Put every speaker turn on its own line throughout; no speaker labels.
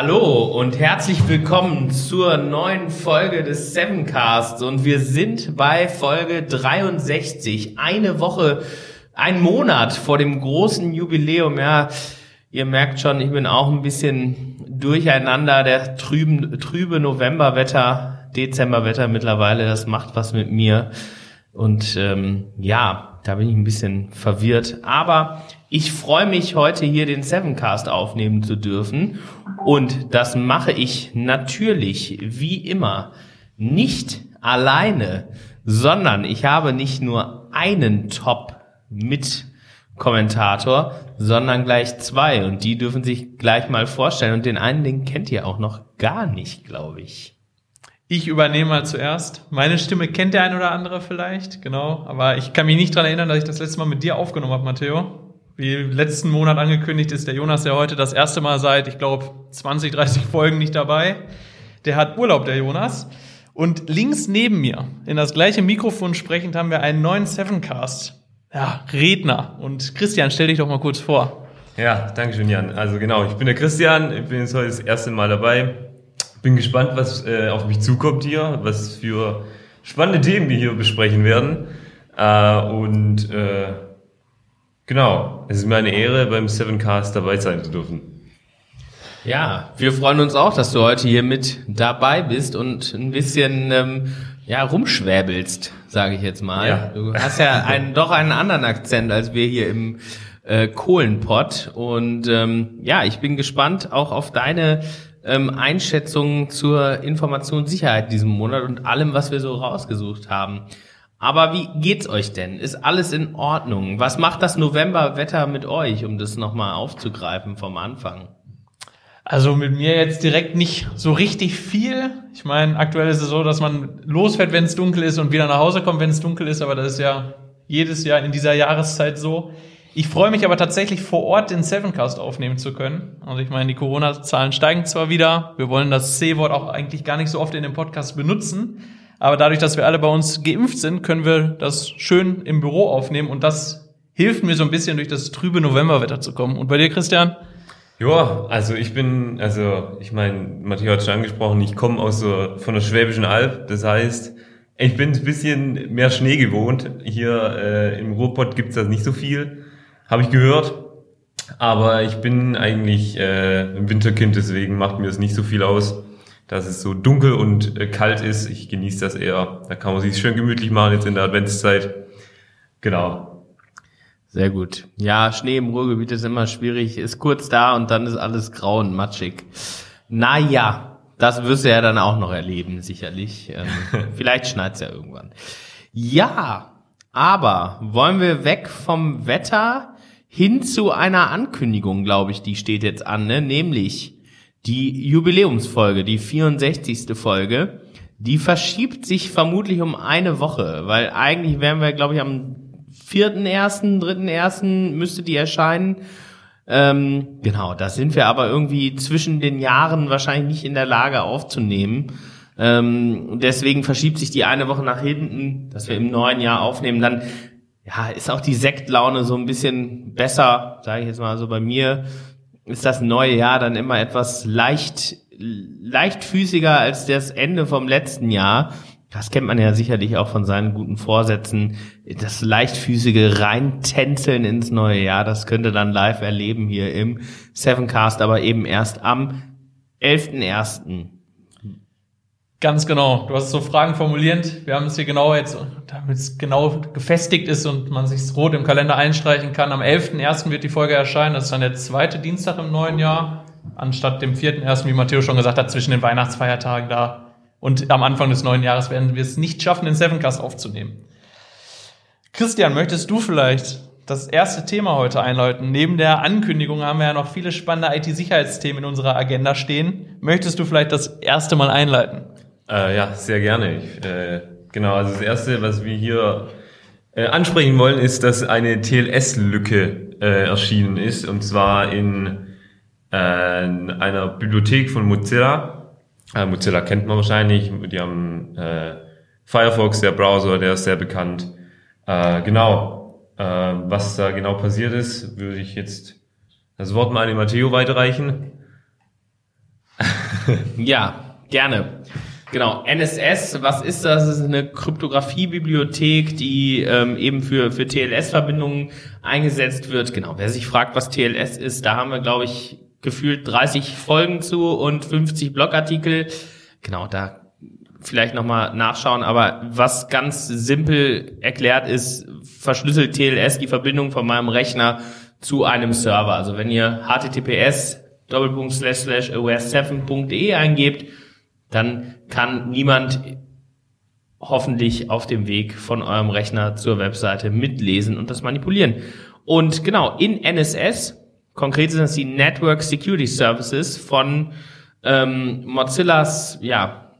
Hallo und herzlich willkommen zur neuen Folge des Sevencasts. Und wir sind bei Folge 63, eine Woche, ein Monat vor dem großen Jubiläum. Ja, ihr merkt schon, ich bin auch ein bisschen durcheinander, der trüben, trübe Novemberwetter, Dezemberwetter mittlerweile, das macht was mit mir. Und ähm, ja, da bin ich ein bisschen verwirrt, aber ich freue mich heute hier den Sevencast aufnehmen zu dürfen. Und das mache ich natürlich wie immer nicht alleine, sondern ich habe nicht nur einen Top mit Kommentator, sondern gleich zwei. Und die dürfen sich gleich mal vorstellen. Und den einen, den kennt ihr auch noch gar nicht, glaube ich.
Ich übernehme mal zuerst. Meine Stimme kennt der ein oder andere vielleicht, genau. Aber ich kann mich nicht dran erinnern, dass ich das letzte Mal mit dir aufgenommen habe, Matteo wie letzten Monat angekündigt, ist der Jonas ja heute das erste Mal seit, ich glaube, 20, 30 Folgen nicht dabei. Der hat Urlaub, der Jonas. Und links neben mir, in das gleiche Mikrofon sprechend, haben wir einen neuen Sevencast. Ja, Redner. Und Christian, stell dich doch mal kurz vor.
Ja, danke schön, Jan. Also genau, ich bin der Christian, ich bin jetzt heute das erste Mal dabei. Bin gespannt, was äh, auf mich zukommt hier, was für spannende Themen wir hier besprechen werden. Äh, und äh, Genau, es ist mir eine Ehre, beim Sevencast dabei sein zu dürfen.
Ja, wir freuen uns auch, dass du heute hier mit dabei bist und ein bisschen ähm, ja rumschwäbelst, sage ich jetzt mal. Ja. Du hast ja einen doch einen anderen Akzent als wir hier im äh, Kohlenpott und ähm, ja, ich bin gespannt auch auf deine ähm, Einschätzung zur Informationssicherheit diesem Monat und allem, was wir so rausgesucht haben. Aber wie geht's euch denn? Ist alles in Ordnung? Was macht das Novemberwetter mit euch, um das nochmal aufzugreifen vom Anfang?
Also mit mir jetzt direkt nicht so richtig viel. Ich meine, aktuell ist es so, dass man losfährt, wenn es dunkel ist und wieder nach Hause kommt, wenn es dunkel ist, aber das ist ja jedes Jahr in dieser Jahreszeit so. Ich freue mich aber tatsächlich vor Ort den Sevencast aufnehmen zu können. Also ich meine, die Corona-Zahlen steigen zwar wieder. Wir wollen das C-Wort auch eigentlich gar nicht so oft in dem Podcast benutzen. Aber dadurch, dass wir alle bei uns geimpft sind, können wir das schön im Büro aufnehmen und das hilft mir so ein bisschen durch das trübe Novemberwetter zu kommen. Und bei dir, Christian?
Ja, also ich bin, also ich meine, Matthias hat schon angesprochen, ich komme aus so, von der Schwäbischen Alb. Das heißt, ich bin ein bisschen mehr Schnee gewohnt. Hier äh, im Ruhrpott gibt's das nicht so viel, habe ich gehört. Aber ich bin eigentlich äh, ein Winterkind, deswegen macht mir das nicht so viel aus dass es so dunkel und äh, kalt ist. Ich genieße das eher. Da kann man sich schön gemütlich machen jetzt in der Adventszeit. Genau.
Sehr gut. Ja, Schnee im Ruhrgebiet ist immer schwierig, ist kurz da und dann ist alles grau und matschig. Naja, das wirst du ja dann auch noch erleben, sicherlich. Ähm, vielleicht schneit's ja irgendwann. Ja, aber wollen wir weg vom Wetter hin zu einer Ankündigung, glaube ich, die steht jetzt an, ne? nämlich die Jubiläumsfolge, die 64. Folge, die verschiebt sich vermutlich um eine Woche, weil eigentlich wären wir, glaube ich, am 4.1., 3.1. müsste die erscheinen. Ähm, genau, da sind wir aber irgendwie zwischen den Jahren wahrscheinlich nicht in der Lage aufzunehmen. Ähm, deswegen verschiebt sich die eine Woche nach hinten, dass wir im neuen Jahr aufnehmen. Dann ja, ist auch die Sektlaune so ein bisschen besser, sage ich jetzt mal so bei mir ist das neue Jahr dann immer etwas leicht, leichtfüßiger als das Ende vom letzten Jahr. Das kennt man ja sicherlich auch von seinen guten Vorsätzen. Das leichtfüßige Reintänzeln ins neue Jahr, das könnte dann live erleben hier im Sevencast, aber eben erst am 11.01.
Ganz genau. Du hast so Fragen formulierend. Wir haben es hier genau jetzt, damit es genau gefestigt ist und man sich rot im Kalender einstreichen kann. Am 11.01. wird die Folge erscheinen. Das ist dann der zweite Dienstag im neuen Jahr. Anstatt dem 4.01., wie Matteo schon gesagt hat, zwischen den Weihnachtsfeiertagen da. Und am Anfang des neuen Jahres werden wir es nicht schaffen, den Sevencast aufzunehmen. Christian, möchtest du vielleicht das erste Thema heute einläuten. Neben der Ankündigung haben wir ja noch viele spannende IT-Sicherheitsthemen in unserer Agenda stehen. Möchtest du vielleicht das erste Mal einleiten?
Äh, ja, sehr gerne. Ich, äh, genau, also das Erste, was wir hier äh, ansprechen wollen, ist, dass eine TLS-Lücke äh, erschienen ist, und zwar in, äh, in einer Bibliothek von Mozilla. Äh, Mozilla kennt man wahrscheinlich, die haben äh, Firefox, der Browser, der ist sehr bekannt. Äh, genau, äh, was da genau passiert ist, würde ich jetzt das Wort mal an Matteo weiterreichen.
ja, gerne. Genau, NSS, was ist das? Das ist eine Kryptographie-Bibliothek, die ähm, eben für, für TLS-Verbindungen eingesetzt wird. Genau, wer sich fragt, was TLS ist, da haben wir, glaube ich, gefühlt 30 Folgen zu und 50 Blogartikel. Genau, da vielleicht nochmal nachschauen, aber was ganz simpel erklärt ist, verschlüsselt TLS die Verbindung von meinem Rechner zu einem Server. Also wenn ihr https aware7.de eingebt, dann kann niemand hoffentlich auf dem Weg von eurem Rechner zur Webseite mitlesen und das manipulieren. Und genau, in NSS, konkret sind das die Network Security Services von ähm, Mozillas ja,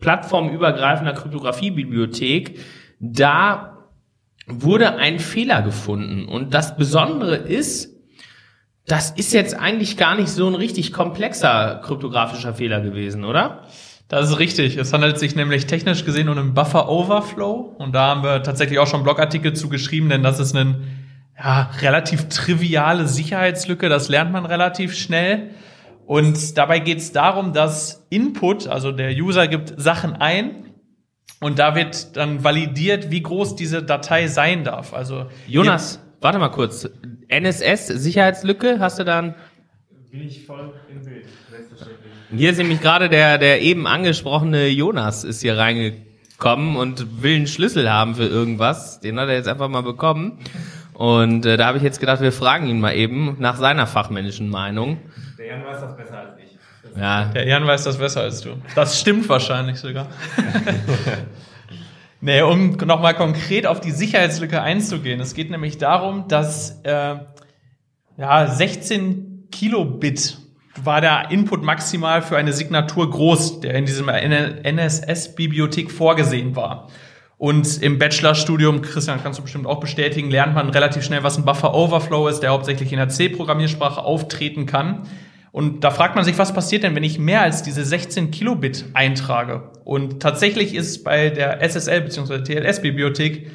plattformübergreifender Kryptographie-Bibliothek, da wurde ein Fehler gefunden. Und das Besondere ist, das ist jetzt eigentlich gar nicht so ein richtig komplexer kryptografischer Fehler gewesen, oder?
Das ist richtig. Es handelt sich nämlich technisch gesehen um einen Buffer Overflow. Und da haben wir tatsächlich auch schon Blogartikel zu geschrieben, denn das ist eine ja, relativ triviale Sicherheitslücke. Das lernt man relativ schnell. Und dabei geht es darum, dass Input, also der User gibt Sachen ein und da wird dann validiert, wie groß diese Datei sein darf. Also
Jonas, warte mal kurz. NSS Sicherheitslücke, hast du dann?
Bin ich voll im Bild, selbstverständlich.
Hier ist nämlich gerade der der eben angesprochene Jonas ist hier reingekommen und will einen Schlüssel haben für irgendwas. Den hat er jetzt einfach mal bekommen. Und äh, da habe ich jetzt gedacht, wir fragen ihn mal eben nach seiner fachmännischen Meinung.
Der Jan weiß das besser als ich. Das
Ja,
Der Jan weiß das besser als du. Das stimmt wahrscheinlich sogar. nee, um nochmal konkret auf die Sicherheitslücke einzugehen. Es geht nämlich darum, dass äh, ja, 16 Kilobit war der Input maximal für eine Signatur groß, der in diesem NSS-Bibliothek vorgesehen war. Und im Bachelorstudium, Christian, kannst du bestimmt auch bestätigen, lernt man relativ schnell, was ein Buffer Overflow ist, der hauptsächlich in der C-Programmiersprache auftreten kann. Und da fragt man sich, was passiert denn, wenn ich mehr als diese 16 Kilobit eintrage? Und tatsächlich ist bei der SSL bzw. TLS-Bibliothek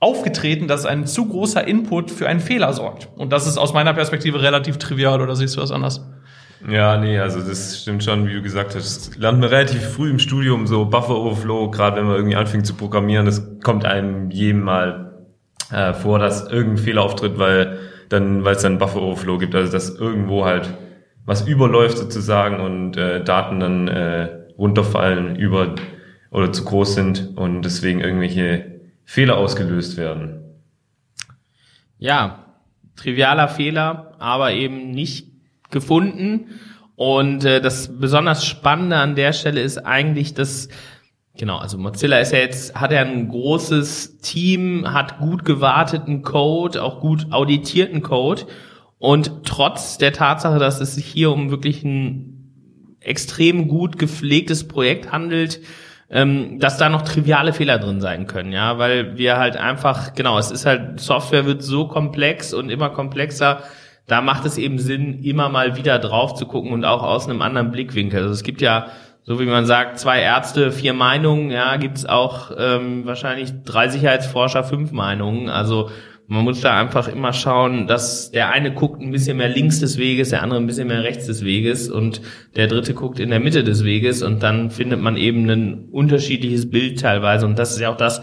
aufgetreten, dass ein zu großer Input für einen Fehler sorgt. Und das ist aus meiner Perspektive relativ trivial, oder siehst du das anders?
Ja, nee, also das stimmt schon, wie du gesagt hast. Das lernt man relativ früh im Studium, so Buffer Overflow, gerade wenn man irgendwie anfängt zu programmieren, das kommt einem jedem mal äh, vor, dass irgendein Fehler auftritt, weil dann, weil es dann Buffer Overflow gibt, also dass irgendwo halt was überläuft sozusagen und äh, Daten dann äh, runterfallen über oder zu groß sind und deswegen irgendwelche Fehler ausgelöst werden.
ja, trivialer Fehler, aber eben nicht gefunden. Und äh, das besonders Spannende an der Stelle ist eigentlich, dass Genau, also Mozilla ist ja jetzt, hat ja ein großes Team, hat gut gewarteten Code, auch gut auditierten Code. Und trotz der Tatsache, dass es sich hier um wirklich ein extrem gut gepflegtes Projekt handelt, ähm, dass da noch triviale Fehler drin sein können, ja, weil wir halt einfach, genau, es ist halt, Software wird so komplex und immer komplexer, da macht es eben Sinn, immer mal wieder drauf zu gucken und auch aus einem anderen Blickwinkel. Also es gibt ja, so wie man sagt, zwei Ärzte, vier Meinungen, ja, gibt es auch ähm, wahrscheinlich drei Sicherheitsforscher, fünf Meinungen. Also man muss da einfach immer schauen, dass der eine guckt ein bisschen mehr links des Weges, der andere ein bisschen mehr rechts des Weges und der dritte guckt in der Mitte des Weges und dann findet man eben ein unterschiedliches Bild teilweise. Und das ist ja auch das,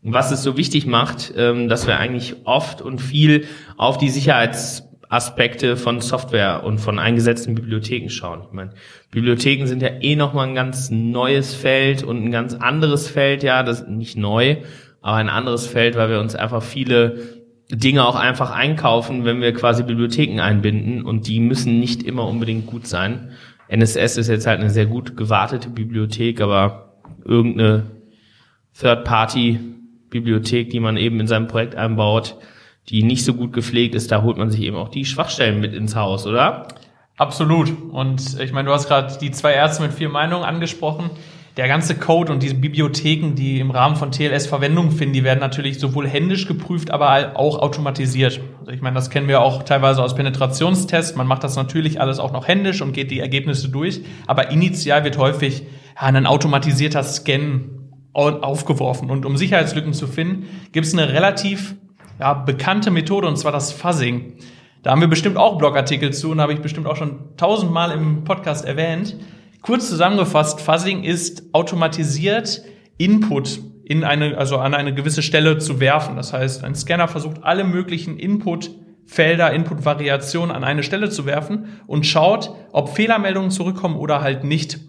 was es so wichtig macht, ähm, dass wir eigentlich oft und viel auf die Sicherheitsaspekte von Software und von eingesetzten Bibliotheken schauen. Ich meine, Bibliotheken sind ja eh nochmal ein ganz neues Feld und ein ganz anderes Feld, ja, das nicht neu, aber ein anderes Feld, weil wir uns einfach viele Dinge auch einfach einkaufen, wenn wir quasi Bibliotheken einbinden und die müssen nicht immer unbedingt gut sein. NSS ist jetzt halt eine sehr gut gewartete Bibliothek, aber irgendeine Third-Party-Bibliothek, die man eben in seinem Projekt einbaut, die nicht so gut gepflegt ist, da holt man sich eben auch die Schwachstellen mit ins Haus, oder?
Absolut. Und ich meine, du hast gerade die zwei Ärzte mit vier Meinungen angesprochen. Der ganze Code und diese Bibliotheken, die im Rahmen von TLS Verwendung finden, die werden natürlich sowohl händisch geprüft, aber auch automatisiert. Also ich meine, das kennen wir auch teilweise aus Penetrationstests. Man macht das natürlich alles auch noch händisch und geht die Ergebnisse durch. Aber initial wird häufig ja, ein automatisierter Scan au- aufgeworfen. Und um Sicherheitslücken zu finden, gibt es eine relativ ja, bekannte Methode, und zwar das Fuzzing. Da haben wir bestimmt auch Blogartikel zu und habe ich bestimmt auch schon tausendmal im Podcast erwähnt. Kurz zusammengefasst, Fuzzing ist automatisiert Input in eine, also an eine gewisse Stelle zu werfen. Das heißt, ein Scanner versucht alle möglichen Inputfelder, Inputvariationen an eine Stelle zu werfen und schaut, ob Fehlermeldungen zurückkommen oder halt nicht.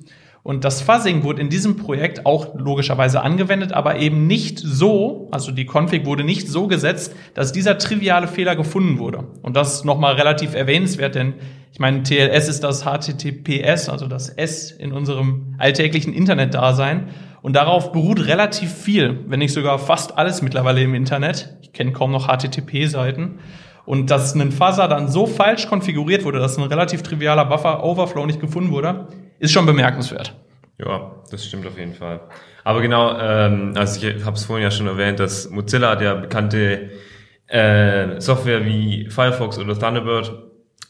Und das Fuzzing wurde in diesem Projekt auch logischerweise angewendet, aber eben nicht so, also die Config wurde nicht so gesetzt, dass dieser triviale Fehler gefunden wurde. Und das ist nochmal relativ erwähnenswert, denn ich meine, TLS ist das HTTPS, also das S in unserem alltäglichen Internetdasein. Und darauf beruht relativ viel, wenn nicht sogar fast alles mittlerweile im Internet. Ich kenne kaum noch HTTP-Seiten. Und dass ein Fuzzer dann so falsch konfiguriert wurde, dass ein relativ trivialer Buffer-Overflow nicht gefunden wurde, ist schon bemerkenswert.
Ja, das stimmt auf jeden Fall. Aber genau, ähm, also ich habe es vorhin ja schon erwähnt, dass Mozilla ja bekannte äh, Software wie Firefox oder Thunderbird.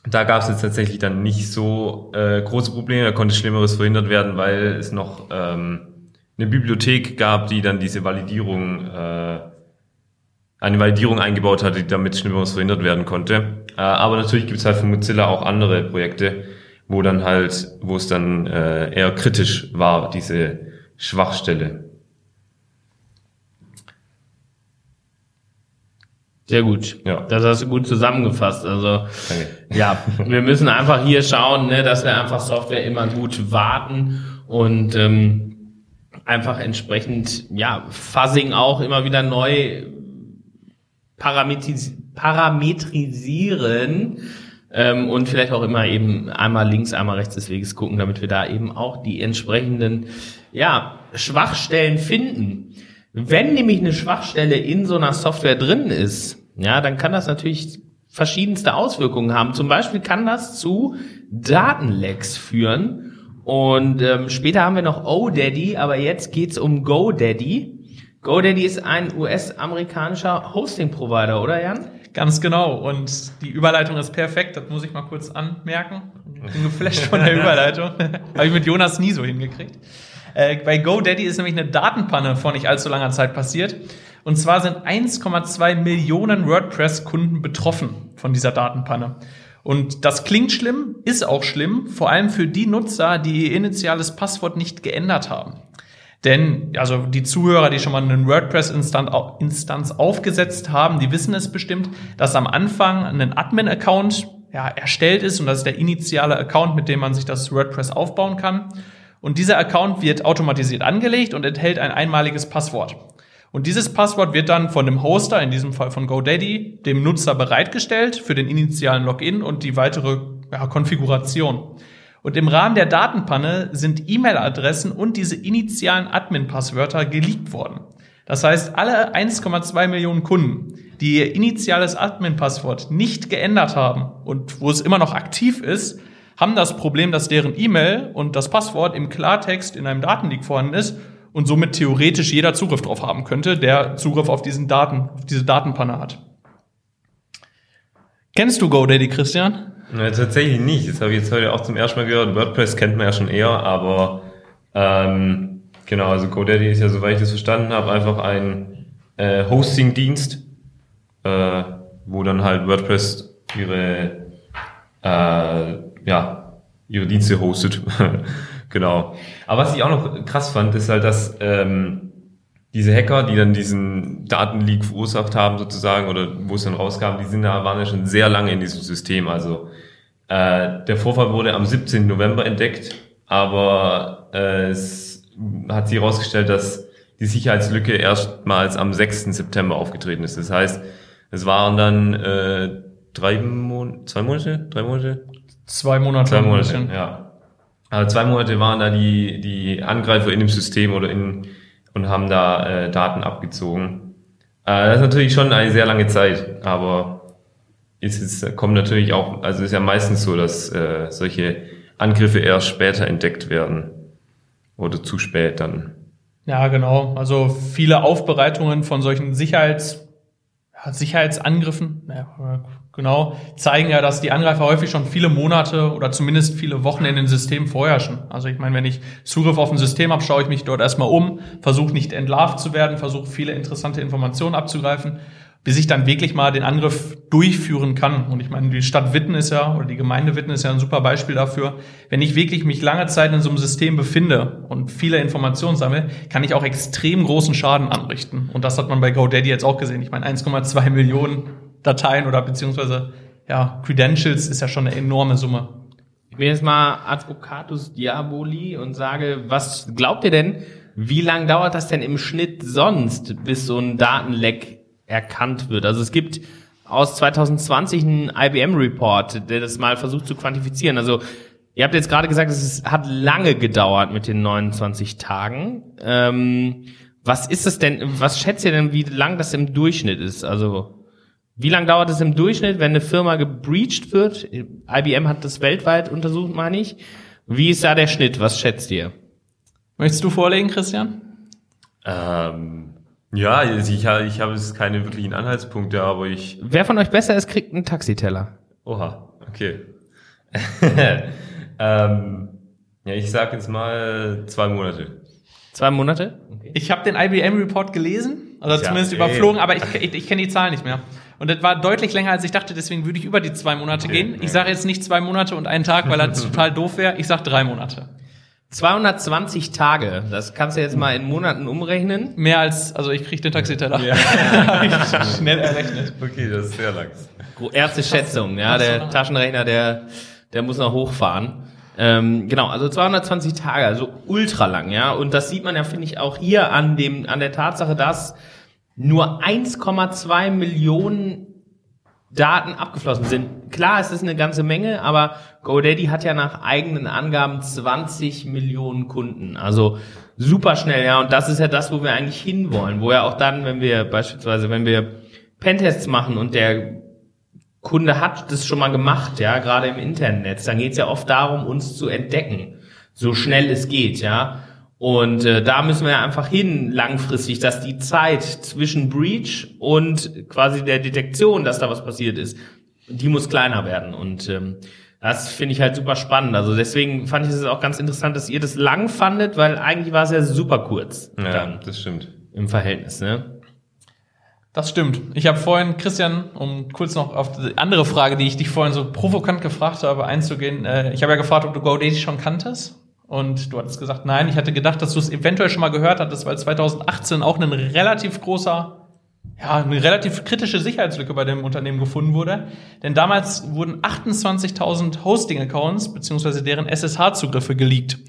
Da gab es jetzt tatsächlich dann nicht so äh, große Probleme, da konnte Schlimmeres verhindert werden, weil es noch ähm, eine Bibliothek gab, die dann diese Validierung, äh, eine Validierung eingebaut hatte, die damit Schlimmeres verhindert werden konnte. Äh, aber natürlich gibt es halt von Mozilla auch andere Projekte, wo dann halt, wo es dann äh, eher kritisch war, diese Schwachstelle.
Sehr gut.
Ja.
Das hast du gut zusammengefasst. Also
Danke.
ja, wir müssen einfach hier schauen, ne, dass wir einfach Software immer gut warten und ähm, einfach entsprechend ja Fuzzing auch immer wieder neu parametris parametrisieren ähm, und vielleicht auch immer eben einmal links, einmal rechts des Weges gucken, damit wir da eben auch die entsprechenden ja Schwachstellen finden. Wenn nämlich eine Schwachstelle in so einer Software drin ist, ja, dann kann das natürlich verschiedenste Auswirkungen haben. Zum Beispiel kann das zu Datenlecks führen. Und ähm, später haben wir noch ODaddy, aber jetzt geht's um GoDaddy. GoDaddy ist ein US-amerikanischer Hosting-Provider, oder Jan?
Ganz genau. Und die Überleitung ist perfekt. Das muss ich mal kurz anmerken. Ich bin geflasht von der Überleitung. Habe ich mit Jonas nie so hingekriegt. Äh, bei GoDaddy ist nämlich eine Datenpanne vor nicht allzu langer Zeit passiert. Und zwar sind 1,2 Millionen WordPress-Kunden betroffen von dieser Datenpanne. Und das klingt schlimm, ist auch schlimm, vor allem für die Nutzer, die ihr initiales Passwort nicht geändert haben. Denn, also die Zuhörer, die schon mal einen WordPress-Instanz aufgesetzt haben, die wissen es bestimmt, dass am Anfang ein Admin-Account ja, erstellt ist und das ist der initiale Account, mit dem man sich das WordPress aufbauen kann. Und dieser Account wird automatisiert angelegt und enthält ein einmaliges Passwort. Und dieses Passwort wird dann von dem Hoster, in diesem Fall von GoDaddy, dem Nutzer bereitgestellt für den initialen Login und die weitere ja, Konfiguration. Und im Rahmen der Datenpanne sind E-Mail-Adressen und diese initialen Admin-Passwörter geleakt worden. Das heißt, alle 1,2 Millionen Kunden, die ihr initiales Admin-Passwort nicht geändert haben und wo es immer noch aktiv ist, haben das Problem, dass deren E-Mail und das Passwort im Klartext in einem Datenleak vorhanden ist und somit theoretisch jeder Zugriff drauf haben könnte, der Zugriff auf diesen Daten, auf diese Datenpanne hat. Kennst du GoDaddy, Christian?
Ja, tatsächlich nicht. Das habe ich jetzt heute auch zum ersten Mal gehört. WordPress kennt man ja schon eher, aber ähm, genau, also GoDaddy ist ja, soweit ich das verstanden habe, einfach ein äh, Hosting-Dienst, äh, wo dann halt WordPress ihre äh, ja, ihre Dienste hostet. genau. Aber was ich auch noch krass fand, ist halt, dass ähm, diese Hacker, die dann diesen Datenleak verursacht haben sozusagen oder wo es dann rauskam, die sind da waren ja schon sehr lange in diesem System. Also äh, der Vorfall wurde am 17. November entdeckt, aber äh, es hat sich herausgestellt, dass die Sicherheitslücke erstmals am 6. September aufgetreten ist. Das heißt, es waren dann äh, drei Monate, zwei Monate, drei Monate,
Zwei Monate.
Zwei Monate, ja. Also zwei Monate waren da die, die Angreifer in dem System oder in, und haben da äh, Daten abgezogen. Äh, das ist natürlich schon eine sehr lange Zeit, aber ist es kommt natürlich auch, also ist ja meistens so, dass äh, solche Angriffe erst später entdeckt werden. Oder zu spät dann.
Ja, genau. Also viele Aufbereitungen von solchen Sicherheits, Sicherheitsangriffen, genau, zeigen ja, dass die Angreifer häufig schon viele Monate oder zumindest viele Wochen in den Systemen vorherrschen. Also ich meine, wenn ich Zugriff auf ein System habe, schaue ich mich dort erstmal um, versuche nicht entlarvt zu werden, versuche viele interessante Informationen abzugreifen. bis ich dann wirklich mal den Angriff durchführen kann. Und ich meine, die Stadt Witten ist ja, oder die Gemeinde Witten ist ja ein super Beispiel dafür. Wenn ich wirklich mich lange Zeit in so einem System befinde und viele Informationen sammle, kann ich auch extrem großen Schaden anrichten. Und das hat man bei GoDaddy jetzt auch gesehen. Ich meine, 1,2 Millionen Dateien oder beziehungsweise ja, Credentials ist ja schon eine enorme Summe.
Ich bin jetzt mal Advocatus Diaboli und sage, was glaubt ihr denn, wie lange dauert das denn im Schnitt sonst, bis so ein Datenleck erkannt wird? Also es gibt aus 2020 einen IBM-Report, der das mal versucht zu quantifizieren. Also ihr habt jetzt gerade gesagt, es hat lange gedauert mit den 29 Tagen. Ähm, was ist es denn, was schätzt ihr denn, wie lang das im Durchschnitt ist? Also wie lange dauert es im Durchschnitt, wenn eine Firma gebreached wird? IBM hat das weltweit untersucht, meine ich. Wie ist da der Schnitt? Was schätzt ihr?
Möchtest du vorlegen, Christian?
Ähm, ja, also ich, ich habe jetzt keine wirklichen Anhaltspunkte, aber ich.
Wer von euch besser ist, kriegt einen Taxiteller.
Oha, okay. ähm, ja, ich sag jetzt mal zwei Monate.
Zwei Monate?
Okay. Ich habe den IBM-Report gelesen, also ja, zumindest ey. überflogen, aber ich, ich, ich kenne die Zahlen nicht mehr. Und das war deutlich länger, als ich dachte, deswegen würde ich über die zwei Monate okay, gehen. Ich sage jetzt nicht zwei Monate und einen Tag, weil das total doof wäre. Ich sage drei Monate.
220 Tage, das kannst du jetzt mal in Monaten umrechnen.
Mehr als, also ich kriege den Taxiteller. Ja. Schnell errechnet.
Okay, das ist sehr lang.
Erste Schätzung, ja, der Taschenrechner, der, der muss noch hochfahren. Ähm, genau, also 220 Tage, also ultra lang, ja. Und das sieht man ja, finde ich, auch hier an dem, an der Tatsache, dass nur 1,2 Millionen Daten abgeflossen sind. Klar, es ist eine ganze Menge, aber GoDaddy hat ja nach eigenen Angaben 20 Millionen Kunden. Also super schnell, ja. Und das ist ja das, wo wir eigentlich hinwollen. Wo ja auch dann, wenn wir beispielsweise, wenn wir Pentests machen und der Kunde hat das schon mal gemacht, ja, gerade im Internet, dann geht es ja oft darum, uns zu entdecken, so schnell es geht, ja. Und äh, da müssen wir einfach hin langfristig, dass die Zeit zwischen Breach und quasi der Detektion, dass da was passiert ist, die muss kleiner werden. Und ähm, das finde ich halt super spannend. Also deswegen fand ich es auch ganz interessant, dass ihr das lang fandet, weil eigentlich war es ja super kurz.
Ja, das stimmt.
Im Verhältnis, ne?
Das stimmt. Ich habe vorhin, Christian, um kurz noch auf die andere Frage, die ich dich vorhin so provokant gefragt habe, einzugehen. Äh, ich habe ja gefragt, ob du GoDaddy schon kanntest. Und du hattest gesagt, nein, ich hatte gedacht, dass du es eventuell schon mal gehört hattest, weil 2018 auch ein relativ großer, ja, eine relativ kritische Sicherheitslücke bei dem Unternehmen gefunden wurde. Denn damals wurden 28.000 Hosting-Accounts beziehungsweise deren SSH-Zugriffe geleakt.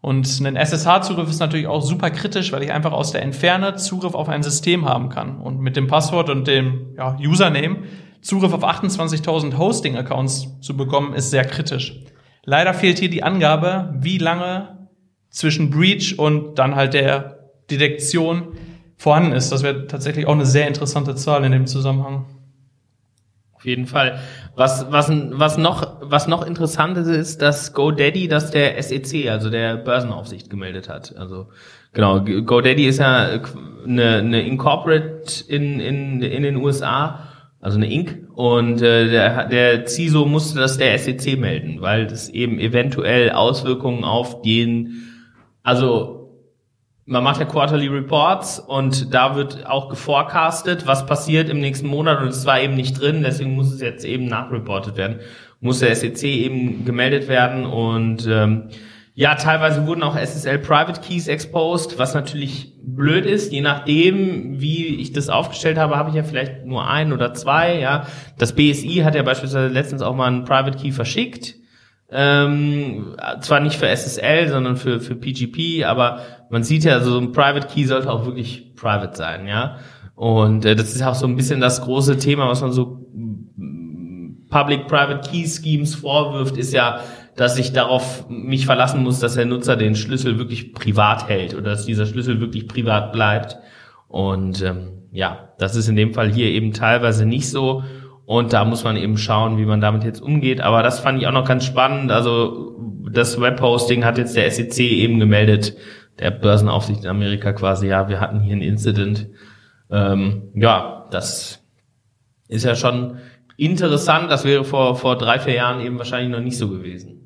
Und ein SSH-Zugriff ist natürlich auch super kritisch, weil ich einfach aus der Entferne Zugriff auf ein System haben kann. Und mit dem Passwort und dem ja, Username Zugriff auf 28.000 Hosting-Accounts zu bekommen, ist sehr kritisch. Leider fehlt hier die Angabe, wie lange zwischen Breach und dann halt der Detektion vorhanden ist. Das wäre tatsächlich auch eine sehr interessante Zahl in dem Zusammenhang.
Auf jeden Fall. Was, was, was noch, was noch interessant ist, ist, dass GoDaddy das der SEC, also der Börsenaufsicht gemeldet hat. Also, genau, GoDaddy ist ja eine, eine Incorporate in, in, in den USA also eine Inc. Und äh, der, der CISO musste das der SEC melden, weil das eben eventuell Auswirkungen auf den, also man macht ja Quarterly Reports und da wird auch geforecastet, was passiert im nächsten Monat und es war eben nicht drin, deswegen muss es jetzt eben nachreportet werden. Muss der SEC eben gemeldet werden und ähm, ja, teilweise wurden auch SSL Private Keys exposed, was natürlich blöd ist. Je nachdem, wie ich das aufgestellt habe, habe ich ja vielleicht nur ein oder zwei. Ja, das BSI hat ja beispielsweise letztens auch mal einen Private Key verschickt. Ähm, zwar nicht für SSL, sondern für für PGP, aber man sieht ja, so ein Private Key sollte auch wirklich private sein, ja. Und äh, das ist auch so ein bisschen das große Thema, was man so Public-Private Key Schemes vorwirft, ist ja, dass ich darauf mich verlassen muss, dass der Nutzer den Schlüssel wirklich privat hält oder dass dieser Schlüssel wirklich privat bleibt. Und ähm, ja, das ist in dem Fall hier eben teilweise nicht so. Und da muss man eben schauen, wie man damit jetzt umgeht. Aber das fand ich auch noch ganz spannend. Also das Webhosting hat jetzt der SEC eben gemeldet, der Börsenaufsicht in Amerika quasi, ja, wir hatten hier ein Incident. Ähm, ja, das ist ja schon interessant. Das wäre vor, vor drei, vier Jahren eben wahrscheinlich noch nicht so gewesen.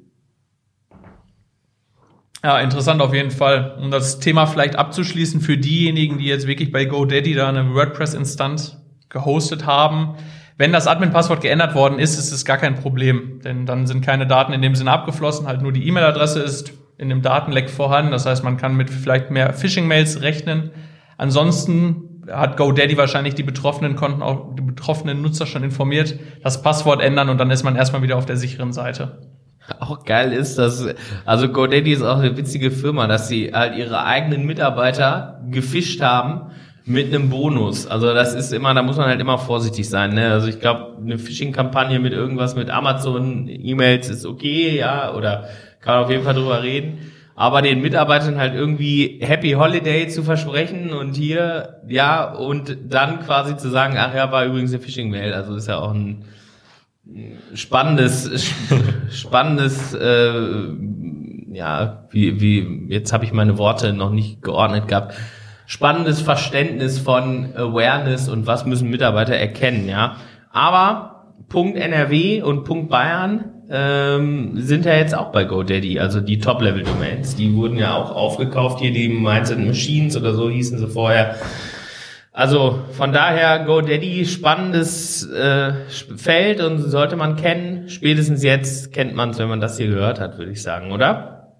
Ja, interessant auf jeden Fall. Um das Thema vielleicht abzuschließen für diejenigen, die jetzt wirklich bei GoDaddy da eine WordPress-Instanz gehostet haben. Wenn das Admin-Passwort geändert worden ist, ist es gar kein Problem, denn dann sind keine Daten in dem Sinne abgeflossen, halt nur die E-Mail-Adresse ist in dem Datenleck vorhanden. Das heißt, man kann mit vielleicht mehr Phishing-Mails rechnen. Ansonsten hat GoDaddy wahrscheinlich die betroffenen Konten, auch die betroffenen Nutzer schon informiert, das Passwort ändern und dann ist man erstmal wieder auf der sicheren Seite.
Auch geil ist, dass, also GoDaddy ist auch eine witzige Firma, dass sie halt ihre eigenen Mitarbeiter gefischt haben mit einem Bonus. Also das ist immer, da muss man halt immer vorsichtig sein. Ne? Also ich glaube, eine Phishing-Kampagne mit irgendwas mit Amazon, E-Mails ist okay, ja, oder kann man auf jeden Fall drüber reden. Aber den Mitarbeitern halt irgendwie Happy Holiday zu versprechen und hier, ja, und dann quasi zu sagen, ach ja, war übrigens eine Phishing-Mail. Also ist ja auch ein spannendes, spannendes, äh, ja, wie, wie, jetzt habe ich meine Worte noch nicht geordnet gehabt spannendes Verständnis von Awareness und was müssen Mitarbeiter erkennen, ja. Aber Punkt NRW und Punkt Bayern ähm, sind ja jetzt auch bei GoDaddy, also die Top-Level-Domains. Die wurden ja auch aufgekauft, hier die Mindset Machines oder so hießen sie vorher. Also von daher GoDaddy spannendes äh, Feld und sollte man kennen. Spätestens jetzt kennt man es, wenn man das hier gehört hat, würde ich sagen, oder?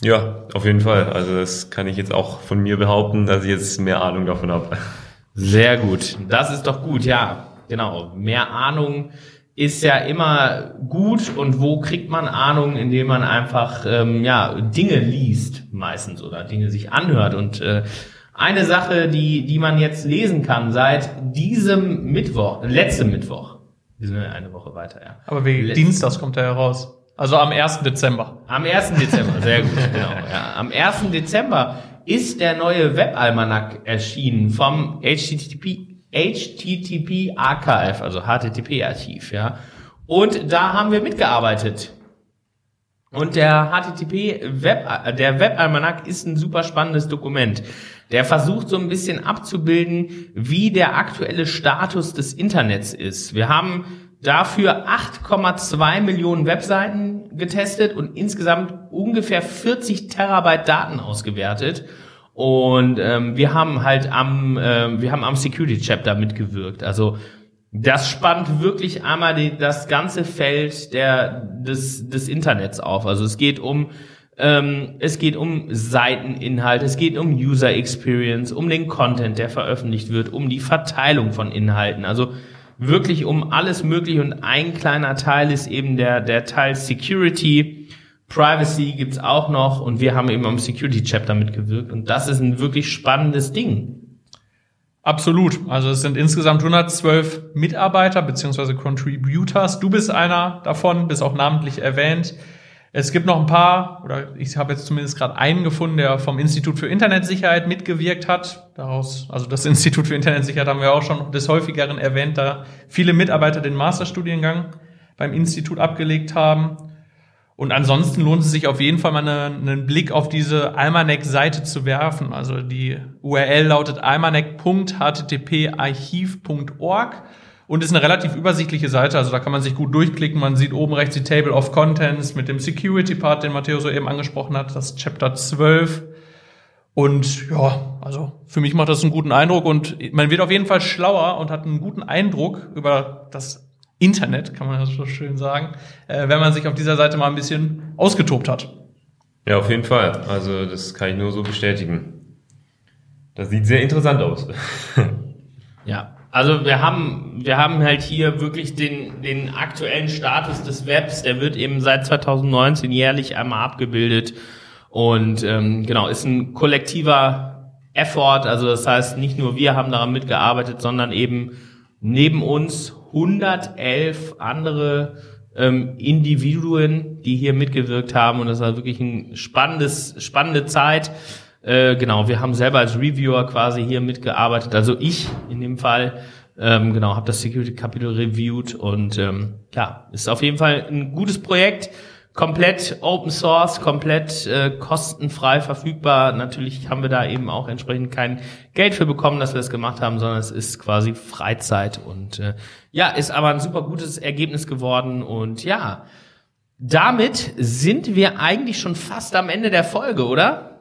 Ja, auf jeden Fall. Also das kann ich jetzt auch von mir behaupten, dass ich jetzt mehr Ahnung davon habe.
Sehr gut. Das ist doch gut, ja. Genau. Mehr Ahnung ist ja immer gut. Und wo kriegt man Ahnung, indem man einfach ähm, ja Dinge liest meistens oder Dinge sich anhört. Und äh, eine Sache, die die man jetzt lesen kann seit diesem Mittwoch, letztem Mittwoch, wir sind ja eine Woche weiter, ja.
Aber wie
Letz-
Dienstags kommt er heraus. Also am 1. Dezember.
Am 1. Dezember, sehr gut, genau. Ja. Am 1. Dezember ist der neue Webalmanac erschienen vom HTTP, HTTP Archive, also HTTP Archiv, ja. Und da haben wir mitgearbeitet. Und der HTTP Web, der Webalmanac ist ein super spannendes Dokument. Der versucht so ein bisschen abzubilden, wie der aktuelle Status des Internets ist. Wir haben dafür 8,2 Millionen Webseiten getestet und insgesamt ungefähr 40 Terabyte Daten ausgewertet. Und ähm, wir haben halt am, ähm, wir haben am Security Chapter mitgewirkt. Also das spannt wirklich einmal die, das ganze Feld der, des, des Internets auf. Also es geht um ähm, es geht um Seiteninhalt, es geht um User Experience, um den Content, der veröffentlicht wird, um die Verteilung von Inhalten. Also wirklich um alles Mögliche und ein kleiner Teil ist eben der, der Teil Security. Privacy gibt's auch noch und wir haben eben am Security Chapter mitgewirkt und das ist ein wirklich spannendes Ding.
Absolut. Also es sind insgesamt 112 Mitarbeiter beziehungsweise Contributors. Du bist einer davon, bist auch namentlich erwähnt. Es gibt noch ein paar, oder ich habe jetzt zumindest gerade einen gefunden, der vom Institut für Internetsicherheit mitgewirkt hat. Daraus, also das Institut für Internetsicherheit haben wir auch schon des häufigeren erwähnt, da viele Mitarbeiter den Masterstudiengang beim Institut abgelegt haben. Und ansonsten lohnt es sich auf jeden Fall mal eine, einen Blick auf diese Almanac-Seite zu werfen. Also die URL lautet almanac.httparchiv.org und ist eine relativ übersichtliche Seite. Also da kann man sich gut durchklicken. Man sieht oben rechts die Table of Contents mit dem Security-Part, den Matteo soeben angesprochen hat, das Chapter 12. Und ja, also für mich macht das einen guten Eindruck und man wird auf jeden Fall schlauer und hat einen guten Eindruck über das Internet, kann man das so schön sagen, äh, wenn man sich auf dieser Seite mal ein bisschen ausgetobt hat.
Ja, auf jeden Fall. Also das kann ich nur so bestätigen. Das sieht sehr interessant aus.
Ja, also wir haben, wir haben halt hier wirklich den, den aktuellen Status des Webs, der wird eben seit 2019 jährlich einmal abgebildet und ähm, genau, ist ein kollektiver Effort, also das heißt, nicht nur wir haben daran mitgearbeitet, sondern eben neben uns 111 andere ähm, Individuen, die hier mitgewirkt haben. Und das war wirklich ein spannendes, spannende Zeit. Äh, genau, wir haben selber als Reviewer quasi hier mitgearbeitet, also ich in dem Fall, ähm, genau, habe das Security-Kapitel reviewed. Und ähm, ja, ist auf jeden Fall ein gutes Projekt, komplett Open Source, komplett äh, kostenfrei verfügbar. Natürlich haben wir da eben auch entsprechend kein Geld für bekommen, dass wir das gemacht haben, sondern es ist quasi Freizeit und äh, ja, ist aber ein super gutes Ergebnis geworden und ja, damit sind wir eigentlich schon fast am Ende der Folge, oder?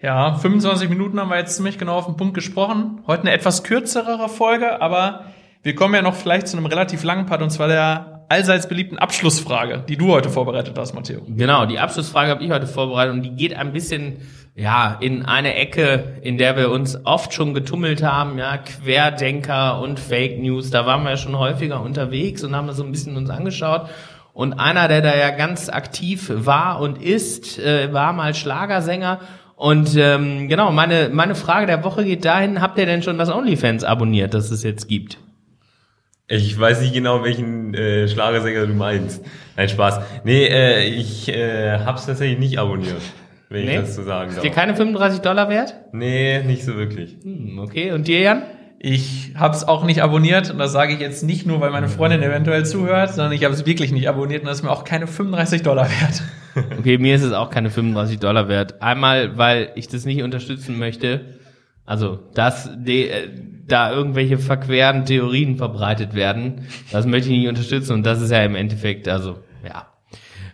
Ja, 25 Minuten haben wir jetzt ziemlich genau auf den Punkt gesprochen. Heute eine etwas kürzere Folge, aber wir kommen ja noch vielleicht zu einem relativ langen Part und zwar der allseits beliebten Abschlussfrage, die du heute vorbereitet hast, Matteo.
Genau, die Abschlussfrage habe ich heute vorbereitet und die geht ein bisschen ja in eine Ecke, in der wir uns oft schon getummelt haben, ja Querdenker und Fake News. Da waren wir ja schon häufiger unterwegs und haben das so ein bisschen uns angeschaut. Und einer, der da ja ganz aktiv war und ist, äh, war mal Schlagersänger und ähm, genau, meine, meine Frage der Woche geht dahin, habt ihr denn schon das OnlyFans abonniert, das es jetzt gibt?
Ich weiß nicht genau, welchen äh, Schlagersänger du meinst. Nein, Spaß. Nee, äh, ich äh, hab's tatsächlich nicht abonniert, wenn
Nee?
ich das so sagen
Ist
darf.
dir keine 35 Dollar wert?
Nee, nicht so wirklich.
Hm, okay, und dir, Jan?
Ich habe es auch nicht abonniert und das sage ich jetzt nicht nur, weil meine Freundin eventuell zuhört, sondern ich habe es wirklich nicht abonniert und das ist mir auch keine 35 Dollar wert.
Okay, mir ist es auch keine 35 Dollar wert. Einmal, weil ich das nicht unterstützen möchte. Also, dass de, äh, da irgendwelche verqueren Theorien verbreitet werden, das möchte ich nicht unterstützen. Und das ist ja im Endeffekt, also, ja.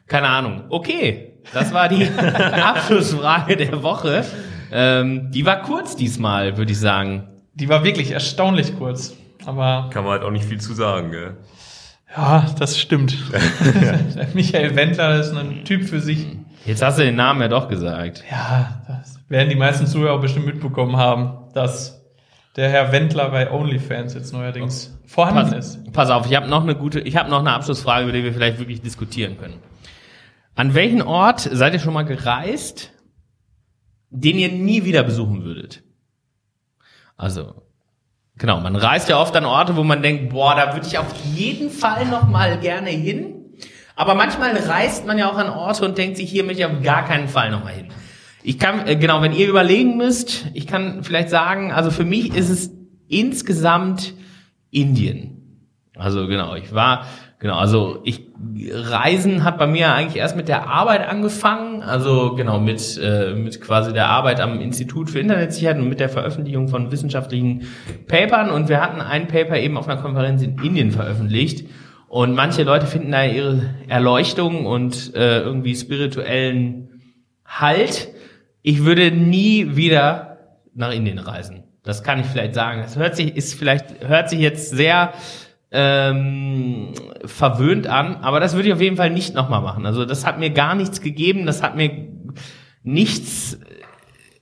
Keine Ahnung. Okay, das war die Abschlussfrage der Woche. Ähm, die war kurz diesmal, würde ich sagen.
Die war wirklich erstaunlich kurz. Aber
Kann man halt auch nicht viel zu sagen, gell?
ja, das stimmt. Michael Wendler ist ein Typ für sich.
Jetzt hast du den Namen ja doch gesagt.
Ja, das werden die meisten Zuhörer bestimmt mitbekommen haben, dass der Herr Wendler bei OnlyFans jetzt neuerdings vorhanden ist.
Pass, pass auf, ich habe noch eine gute, ich habe noch eine Abschlussfrage, über die wir vielleicht wirklich diskutieren können. An welchen Ort seid ihr schon mal gereist, den ihr nie wieder besuchen würdet? Also, genau, man reist ja oft an Orte, wo man denkt, boah, da würde ich auf jeden Fall noch mal gerne hin. Aber manchmal reist man ja auch an Orte und denkt sich, hier möchte ich auf gar keinen Fall noch mal hin. Ich kann, äh, genau, wenn ihr überlegen müsst, ich kann vielleicht sagen, also für mich ist es insgesamt Indien. Also genau, ich war, genau, also ich, Reisen hat bei mir eigentlich erst mit der Arbeit angefangen, also genau, mit, äh, mit quasi der Arbeit am Institut für Internetsicherheit und mit der Veröffentlichung von wissenschaftlichen Papern und wir hatten ein Paper eben auf einer Konferenz in Indien veröffentlicht und manche Leute finden da ihre Erleuchtung und äh, irgendwie spirituellen Halt. Ich würde nie wieder nach Indien reisen. Das kann ich vielleicht sagen. Das hört sich, ist vielleicht, hört sich jetzt sehr ähm, verwöhnt an, aber das würde ich auf jeden Fall nicht nochmal machen. Also das hat mir gar nichts gegeben, das hat mir nichts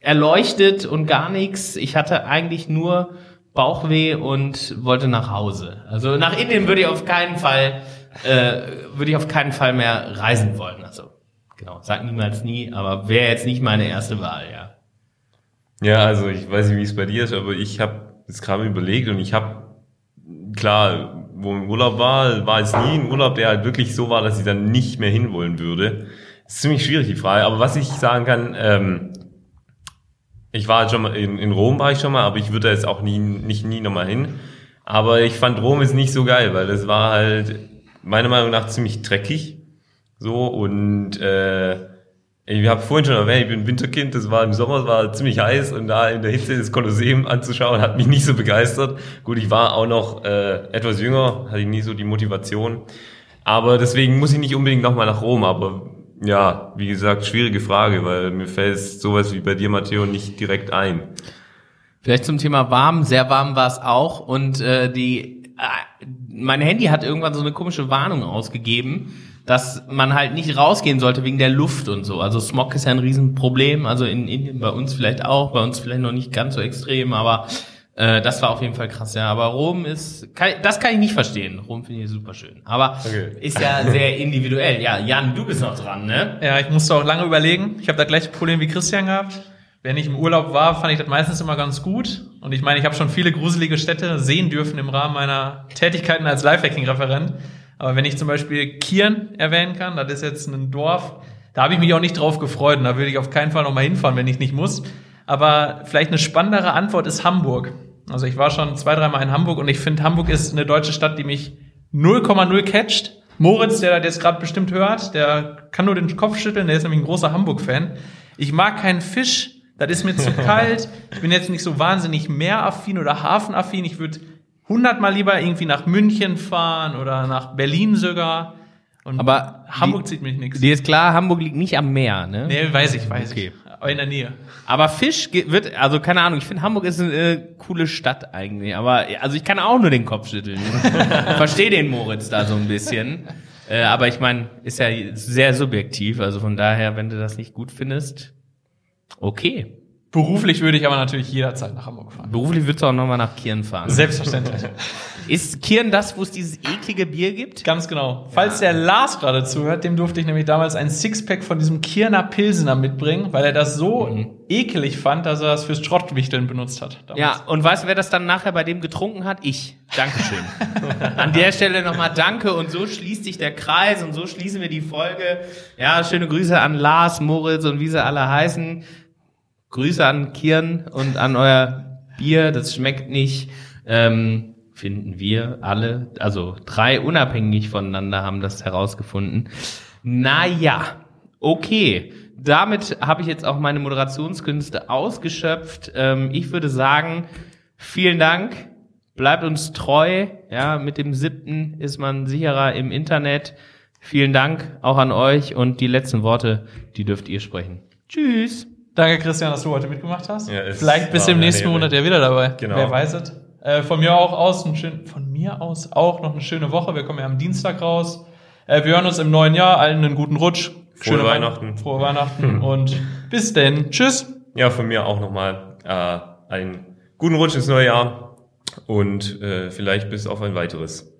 erleuchtet und gar nichts. Ich hatte eigentlich nur Bauchweh und wollte nach Hause. Also nach Indien würde ich auf keinen Fall, äh, würde ich auf keinen Fall mehr reisen wollen. Also genau, sag niemals nie, aber wäre jetzt nicht meine erste Wahl, ja.
Ja, also ich weiß nicht, wie es bei dir ist, aber ich habe jetzt gerade überlegt und ich habe, klar, wo im Urlaub war, war es nie ein Urlaub, der halt wirklich so war, dass ich dann nicht mehr hinwollen würde. ist ziemlich schwierig, die Frage. Aber was ich sagen kann, ähm, ich war schon mal, in, in Rom war ich schon mal, aber ich würde da jetzt auch nie, nicht nie nochmal hin. Aber ich fand Rom ist nicht so geil, weil das war halt meiner Meinung nach ziemlich dreckig. So und äh, ich habe vorhin schon erwähnt, ich bin Winterkind, das war im Sommer, es war ziemlich heiß und da in der Hitze das Kolosseum anzuschauen, hat mich nicht so begeistert. Gut, ich war auch noch äh, etwas jünger, hatte ich nie so die Motivation. Aber deswegen muss ich nicht unbedingt nochmal nach Rom, aber ja, wie gesagt, schwierige Frage, weil mir fällt sowas wie bei dir, Matteo, nicht direkt ein.
Vielleicht zum Thema warm, sehr warm war es auch und äh, die äh, mein Handy hat irgendwann so eine komische Warnung ausgegeben, dass man halt nicht rausgehen sollte wegen der Luft und so. Also Smog ist ja ein Riesenproblem, also in Indien bei uns vielleicht auch, bei uns vielleicht noch nicht ganz so extrem, aber äh, das war auf jeden Fall krass, ja. Aber Rom ist, kann, das kann ich nicht verstehen. Rom finde ich super schön. Aber
Okay.
ist ja sehr individuell. Ja, Jan, du bist noch dran, ne?
Ja, ich musste auch lange überlegen. Ich habe das gleiche Problem wie Christian gehabt. Wenn ich im Urlaub war, fand ich das meistens immer ganz gut. Und ich meine, ich habe schon viele gruselige Städte sehen dürfen im Rahmen meiner Tätigkeiten als Lifehacking-Referent. Aber wenn ich zum Beispiel Kirn erwähnen kann, das ist jetzt ein Dorf, da habe ich mich auch nicht drauf gefreut und da würde ich auf keinen Fall nochmal hinfahren, wenn ich nicht muss. Aber vielleicht eine spannendere Antwort ist Hamburg. Also ich war schon zwei, dreimal in Hamburg und ich finde, Hamburg ist eine deutsche Stadt, die mich 0,0 catcht. Moritz, der das jetzt gerade bestimmt hört, der kann nur den Kopf schütteln, der ist nämlich ein großer Hamburg-Fan. Ich mag keinen Fisch, das ist mir zu kalt. Ich bin jetzt nicht so wahnsinnig meeraffin oder hafenaffin. Ich würde hundertmal lieber irgendwie nach München fahren oder nach Berlin sogar. Und
Aber
Hamburg
die-
zieht mich nichts.
Dir ist klar, Hamburg liegt nicht am Meer, ne?
Nee, weiß ich, weiß
Okay.
ich. Aber in der Nähe.
Aber Fisch wird, also keine Ahnung, ich finde Hamburg ist eine äh, coole Stadt eigentlich, aber also ich kann auch nur den Kopf schütteln. Verstehe den Moritz da so ein bisschen. Äh, aber ich meine, ist ja sehr subjektiv, also von daher, wenn du das nicht gut findest, okay.
Beruflich würde ich aber natürlich jederzeit nach Hamburg fahren.
Beruflich würdest du auch nochmal nach Kirn fahren.
Selbstverständlich.
Ist Kirn das, wo es dieses eklige Bier gibt?
Ganz genau. Falls der Lars gerade zuhört, dem durfte ich nämlich damals ein Sixpack von diesem Kirner Pilsener mitbringen, weil er das so ekelig fand, dass er das fürs Schrottwichteln benutzt hat. damals.
Ja, und weißt du, wer das dann nachher bei dem getrunken hat? Ich. Dankeschön. An der Stelle nochmal danke und so schließt sich der Kreis und so schließen wir die Folge. Ja, schöne Grüße an Lars, Moritz und wie sie alle heißen. Grüße an Kirn und an euer Bier, das schmeckt nicht. Ähm, finden wir alle, also drei unabhängig voneinander haben das herausgefunden. Naja, okay. Damit habe ich jetzt auch meine Moderationskünste ausgeschöpft. Ähm, ich würde sagen, vielen Dank. Bleibt uns treu. Ja, mit dem siebten ist man sicherer im Internet. Vielen Dank auch an euch und die letzten Worte, die dürft ihr sprechen. Tschüss.
Danke, Christian, dass du heute mitgemacht hast.
Ja,
Vielleicht
war
im nächsten. Monat ja wieder dabei.
Genau.
Wer weiß es. Äh, von mir auch aus ein schön, von mir aus auch noch eine schöne Woche. Wir kommen ja am Dienstag raus. Äh, wir hören uns im neuen Jahr. Allen einen guten Rutsch.
Frohe
Weihn-
Weihnachten.
Frohe Weihnachten und bis denn. Tschüss.
Ja, von mir auch nochmal äh, einen guten Rutsch ins neue Jahr und äh, vielleicht bis auf ein weiteres.